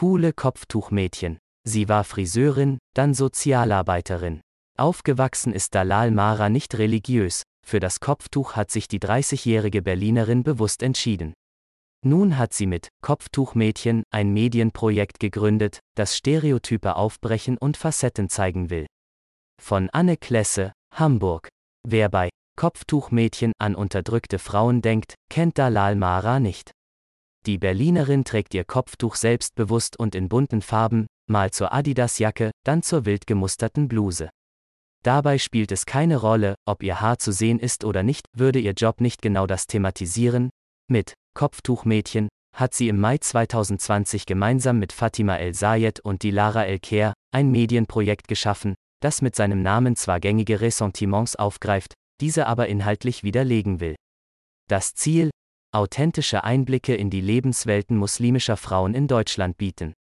Coole Kopftuchmädchen. Sie war Friseurin, dann Sozialarbeiterin. Aufgewachsen ist Dalal Mara nicht religiös, für das Kopftuch hat sich die 30-jährige Berlinerin bewusst entschieden. Nun hat sie mit Kopftuchmädchen ein Medienprojekt gegründet, das Stereotype aufbrechen und Facetten zeigen will. Von Anne Klesse, Hamburg. Wer bei Kopftuchmädchen an unterdrückte Frauen denkt, kennt Dalal Mara nicht. Die Berlinerin trägt ihr Kopftuch selbstbewusst und in bunten Farben, mal zur Adidas-Jacke, dann zur wild gemusterten Bluse. Dabei spielt es keine Rolle, ob ihr Haar zu sehen ist oder nicht, würde ihr Job nicht genau das thematisieren, mit Kopftuchmädchen, hat sie im Mai 2020 gemeinsam mit Fatima El Sayed und Dilara El Kher ein Medienprojekt geschaffen, das mit seinem Namen zwar gängige Ressentiments aufgreift, diese aber inhaltlich widerlegen will. Das Ziel? Authentische Einblicke in die Lebenswelten muslimischer Frauen in Deutschland bieten.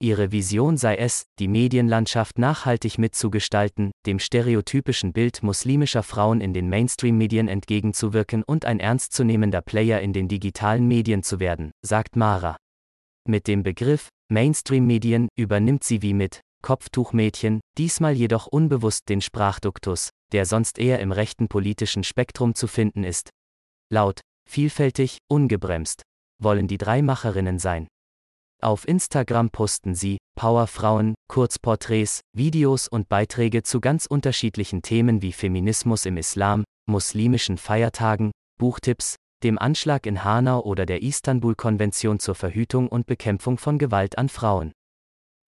Ihre Vision sei es, die Medienlandschaft nachhaltig mitzugestalten, dem stereotypischen Bild muslimischer Frauen in den Mainstream-Medien entgegenzuwirken und ein ernstzunehmender Player in den digitalen Medien zu werden, sagt Mara. Mit dem Begriff Mainstream-Medien übernimmt sie wie mit Kopftuchmädchen, diesmal jedoch unbewusst den Sprachduktus, der sonst eher im rechten politischen Spektrum zu finden ist. Laut, vielfältig, ungebremst, wollen die drei Macherinnen sein. Auf Instagram posten sie Powerfrauen, Kurzporträts, Videos und Beiträge zu ganz unterschiedlichen Themen wie Feminismus im Islam, muslimischen Feiertagen, Buchtipps, dem Anschlag in Hanau oder der Istanbul-Konvention zur Verhütung und Bekämpfung von Gewalt an Frauen.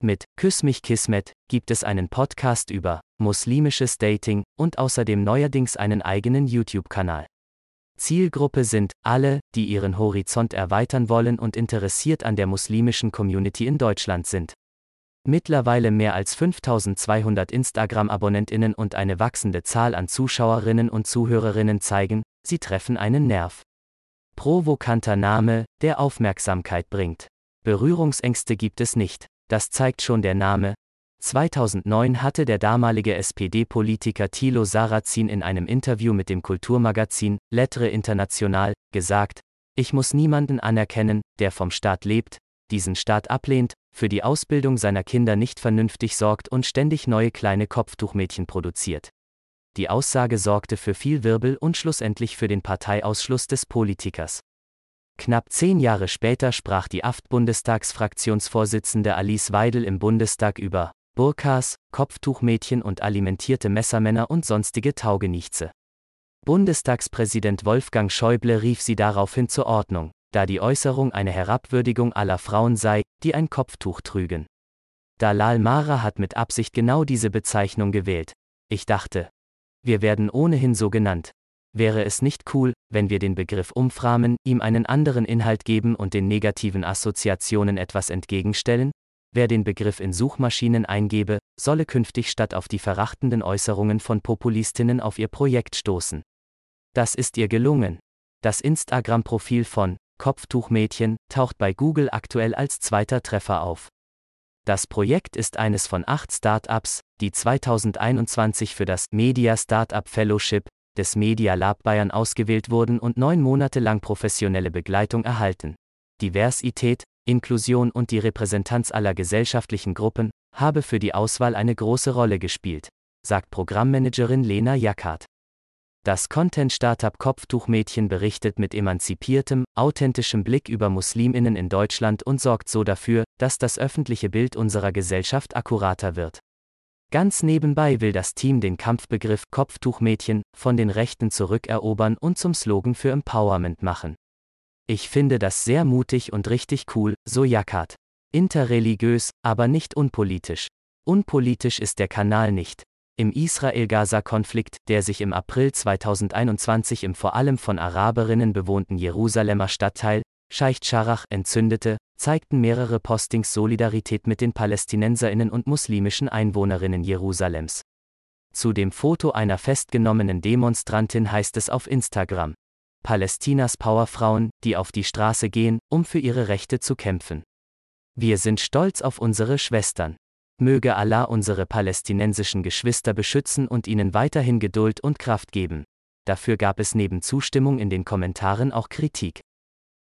Mit Küss mich Kismet gibt es einen Podcast über muslimisches Dating und außerdem neuerdings einen eigenen YouTube-Kanal. Zielgruppe sind alle, die ihren Horizont erweitern wollen und interessiert an der muslimischen Community in Deutschland sind. Mittlerweile mehr als 5200 Instagram-Abonnentinnen und eine wachsende Zahl an Zuschauerinnen und Zuhörerinnen zeigen, sie treffen einen Nerv. Provokanter Name, der Aufmerksamkeit bringt. Berührungsängste gibt es nicht, das zeigt schon der Name, 2009 hatte der damalige SPD-Politiker Thilo Sarrazin in einem Interview mit dem Kulturmagazin Lettre International gesagt, ich muss niemanden anerkennen, der vom Staat lebt, diesen Staat ablehnt, für die Ausbildung seiner Kinder nicht vernünftig sorgt und ständig neue kleine Kopftuchmädchen produziert. Die Aussage sorgte für viel Wirbel und schlussendlich für den Parteiausschluss des Politikers. Knapp zehn Jahre später sprach die AFT-Bundestagsfraktionsvorsitzende Alice Weidel im Bundestag über Burkas, Kopftuchmädchen und alimentierte Messermänner und sonstige Taugenichtse. Bundestagspräsident Wolfgang Schäuble rief sie daraufhin zur Ordnung, da die Äußerung eine Herabwürdigung aller Frauen sei, die ein Kopftuch trügen. Dalal Mara hat mit Absicht genau diese Bezeichnung gewählt. Ich dachte, wir werden ohnehin so genannt. Wäre es nicht cool, wenn wir den Begriff umframen, ihm einen anderen Inhalt geben und den negativen Assoziationen etwas entgegenstellen? Wer den Begriff in Suchmaschinen eingebe, solle künftig statt auf die verachtenden Äußerungen von Populistinnen auf ihr Projekt stoßen. Das ist ihr gelungen. Das Instagram-Profil von Kopftuchmädchen taucht bei Google aktuell als zweiter Treffer auf. Das Projekt ist eines von acht Startups, die 2021 für das Media Startup Fellowship des Media Lab Bayern ausgewählt wurden und neun Monate lang professionelle Begleitung erhalten. Diversität, Inklusion und die Repräsentanz aller gesellschaftlichen Gruppen habe für die Auswahl eine große Rolle gespielt, sagt Programmmanagerin Lena Jackart. Das Content-Startup Kopftuchmädchen berichtet mit emanzipiertem, authentischem Blick über Musliminnen in Deutschland und sorgt so dafür, dass das öffentliche Bild unserer Gesellschaft akkurater wird. Ganz nebenbei will das Team den Kampfbegriff Kopftuchmädchen von den Rechten zurückerobern und zum Slogan für Empowerment machen. Ich finde das sehr mutig und richtig cool, so Jackert. Interreligiös, aber nicht unpolitisch. Unpolitisch ist der Kanal nicht. Im Israel-Gaza-Konflikt, der sich im April 2021 im vor allem von Araberinnen bewohnten Jerusalemer Stadtteil, Scheich Scharach, entzündete, zeigten mehrere Postings Solidarität mit den Palästinenserinnen und muslimischen Einwohnerinnen Jerusalems. Zu dem Foto einer festgenommenen Demonstrantin heißt es auf Instagram. Palästinas Powerfrauen, die auf die Straße gehen, um für ihre Rechte zu kämpfen. Wir sind stolz auf unsere Schwestern. Möge Allah unsere palästinensischen Geschwister beschützen und ihnen weiterhin Geduld und Kraft geben. Dafür gab es neben Zustimmung in den Kommentaren auch Kritik.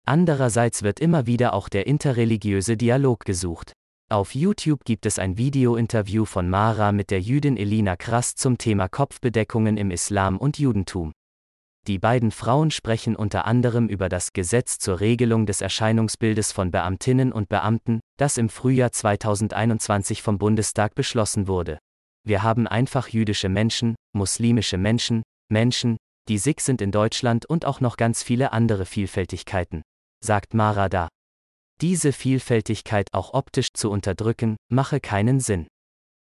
Andererseits wird immer wieder auch der interreligiöse Dialog gesucht. Auf YouTube gibt es ein Video-Interview von Mara mit der Jüdin Elina Krass zum Thema Kopfbedeckungen im Islam und Judentum. Die beiden Frauen sprechen unter anderem über das Gesetz zur Regelung des Erscheinungsbildes von Beamtinnen und Beamten, das im Frühjahr 2021 vom Bundestag beschlossen wurde. Wir haben einfach jüdische Menschen, muslimische Menschen, Menschen, die Sikh sind in Deutschland und auch noch ganz viele andere Vielfältigkeiten, sagt Marada. Diese Vielfältigkeit auch optisch zu unterdrücken, mache keinen Sinn.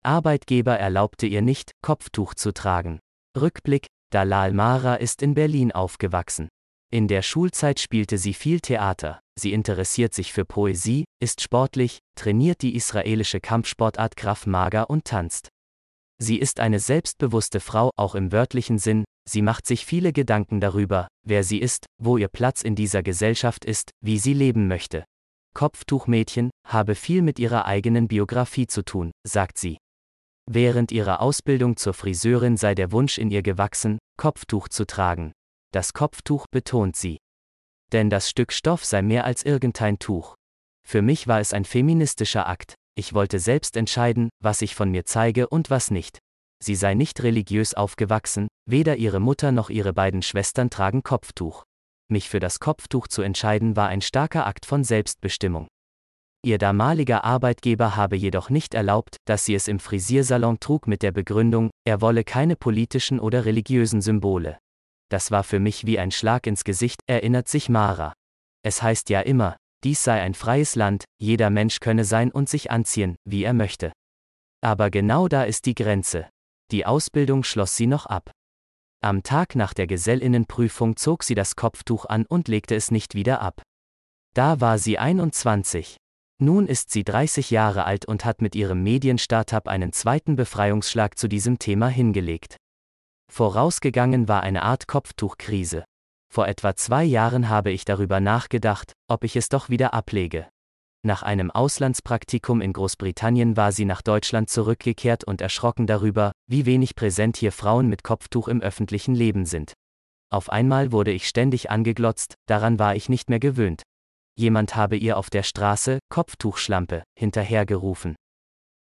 Arbeitgeber erlaubte ihr nicht, Kopftuch zu tragen. Rückblick, Dalal Mara ist in Berlin aufgewachsen. In der Schulzeit spielte sie viel Theater, sie interessiert sich für Poesie, ist sportlich, trainiert die israelische Kampfsportart Graf Maga und tanzt. Sie ist eine selbstbewusste Frau, auch im wörtlichen Sinn, sie macht sich viele Gedanken darüber, wer sie ist, wo ihr Platz in dieser Gesellschaft ist, wie sie leben möchte. Kopftuchmädchen habe viel mit ihrer eigenen Biografie zu tun, sagt sie. Während ihrer Ausbildung zur Friseurin sei der Wunsch in ihr gewachsen, Kopftuch zu tragen. Das Kopftuch betont sie. Denn das Stück Stoff sei mehr als irgendein Tuch. Für mich war es ein feministischer Akt, ich wollte selbst entscheiden, was ich von mir zeige und was nicht. Sie sei nicht religiös aufgewachsen, weder ihre Mutter noch ihre beiden Schwestern tragen Kopftuch. Mich für das Kopftuch zu entscheiden war ein starker Akt von Selbstbestimmung. Ihr damaliger Arbeitgeber habe jedoch nicht erlaubt, dass sie es im Frisiersalon trug mit der Begründung, er wolle keine politischen oder religiösen Symbole. Das war für mich wie ein Schlag ins Gesicht, erinnert sich Mara. Es heißt ja immer, dies sei ein freies Land, jeder Mensch könne sein und sich anziehen, wie er möchte. Aber genau da ist die Grenze. Die Ausbildung schloss sie noch ab. Am Tag nach der Gesellinnenprüfung zog sie das Kopftuch an und legte es nicht wieder ab. Da war sie 21. Nun ist sie 30 Jahre alt und hat mit ihrem Medienstartup einen zweiten Befreiungsschlag zu diesem Thema hingelegt. Vorausgegangen war eine Art Kopftuchkrise. Vor etwa zwei Jahren habe ich darüber nachgedacht, ob ich es doch wieder ablege. Nach einem Auslandspraktikum in Großbritannien war sie nach Deutschland zurückgekehrt und erschrocken darüber, wie wenig präsent hier Frauen mit Kopftuch im öffentlichen Leben sind. Auf einmal wurde ich ständig angeglotzt, daran war ich nicht mehr gewöhnt. Jemand habe ihr auf der Straße, Kopftuchschlampe, hinterhergerufen.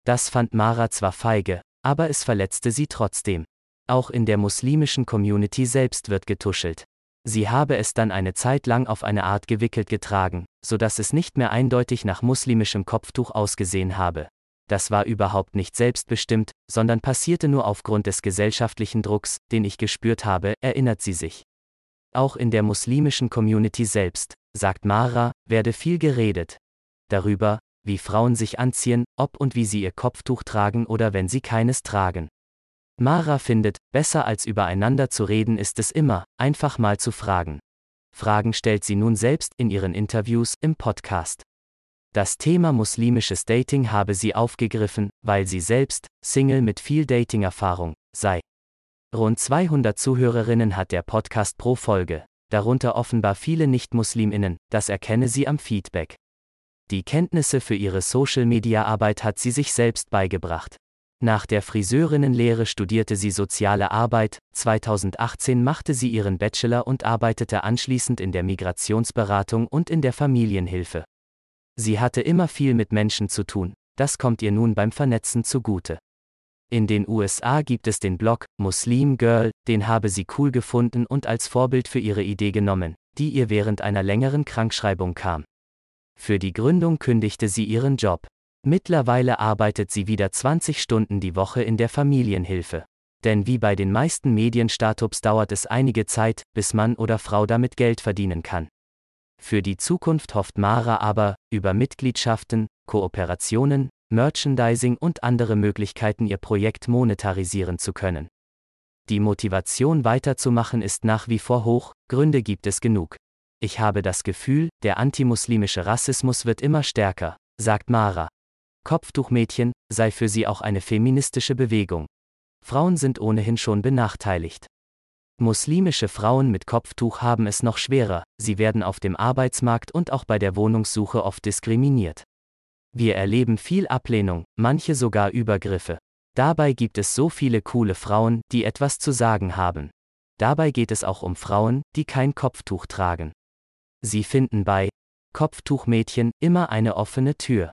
Das fand Mara zwar feige, aber es verletzte sie trotzdem. Auch in der muslimischen Community selbst wird getuschelt. Sie habe es dann eine Zeit lang auf eine Art gewickelt getragen, so dass es nicht mehr eindeutig nach muslimischem Kopftuch ausgesehen habe. Das war überhaupt nicht selbstbestimmt, sondern passierte nur aufgrund des gesellschaftlichen Drucks, den ich gespürt habe, erinnert sie sich. Auch in der muslimischen Community selbst, sagt Mara, werde viel geredet. Darüber, wie Frauen sich anziehen, ob und wie sie ihr Kopftuch tragen oder wenn sie keines tragen. Mara findet, besser als übereinander zu reden ist es immer, einfach mal zu fragen. Fragen stellt sie nun selbst in ihren Interviews im Podcast. Das Thema muslimisches Dating habe sie aufgegriffen, weil sie selbst, Single mit viel Dating-Erfahrung, sei. Rund 200 Zuhörerinnen hat der Podcast pro Folge, darunter offenbar viele Nicht-Musliminnen, das erkenne sie am Feedback. Die Kenntnisse für ihre Social-Media-Arbeit hat sie sich selbst beigebracht. Nach der Friseurinnenlehre studierte sie soziale Arbeit, 2018 machte sie ihren Bachelor und arbeitete anschließend in der Migrationsberatung und in der Familienhilfe. Sie hatte immer viel mit Menschen zu tun, das kommt ihr nun beim Vernetzen zugute. In den USA gibt es den Blog Muslim Girl, den habe sie cool gefunden und als Vorbild für ihre Idee genommen, die ihr während einer längeren Krankschreibung kam. Für die Gründung kündigte sie ihren Job. Mittlerweile arbeitet sie wieder 20 Stunden die Woche in der Familienhilfe. Denn wie bei den meisten Medienstartups dauert es einige Zeit, bis Mann oder Frau damit Geld verdienen kann. Für die Zukunft hofft Mara aber, über Mitgliedschaften, Kooperationen, Merchandising und andere Möglichkeiten ihr Projekt monetarisieren zu können. Die Motivation weiterzumachen ist nach wie vor hoch, Gründe gibt es genug. Ich habe das Gefühl, der antimuslimische Rassismus wird immer stärker, sagt Mara. Kopftuchmädchen sei für sie auch eine feministische Bewegung. Frauen sind ohnehin schon benachteiligt. Muslimische Frauen mit Kopftuch haben es noch schwerer, sie werden auf dem Arbeitsmarkt und auch bei der Wohnungssuche oft diskriminiert. Wir erleben viel Ablehnung, manche sogar Übergriffe. Dabei gibt es so viele coole Frauen, die etwas zu sagen haben. Dabei geht es auch um Frauen, die kein Kopftuch tragen. Sie finden bei Kopftuchmädchen immer eine offene Tür.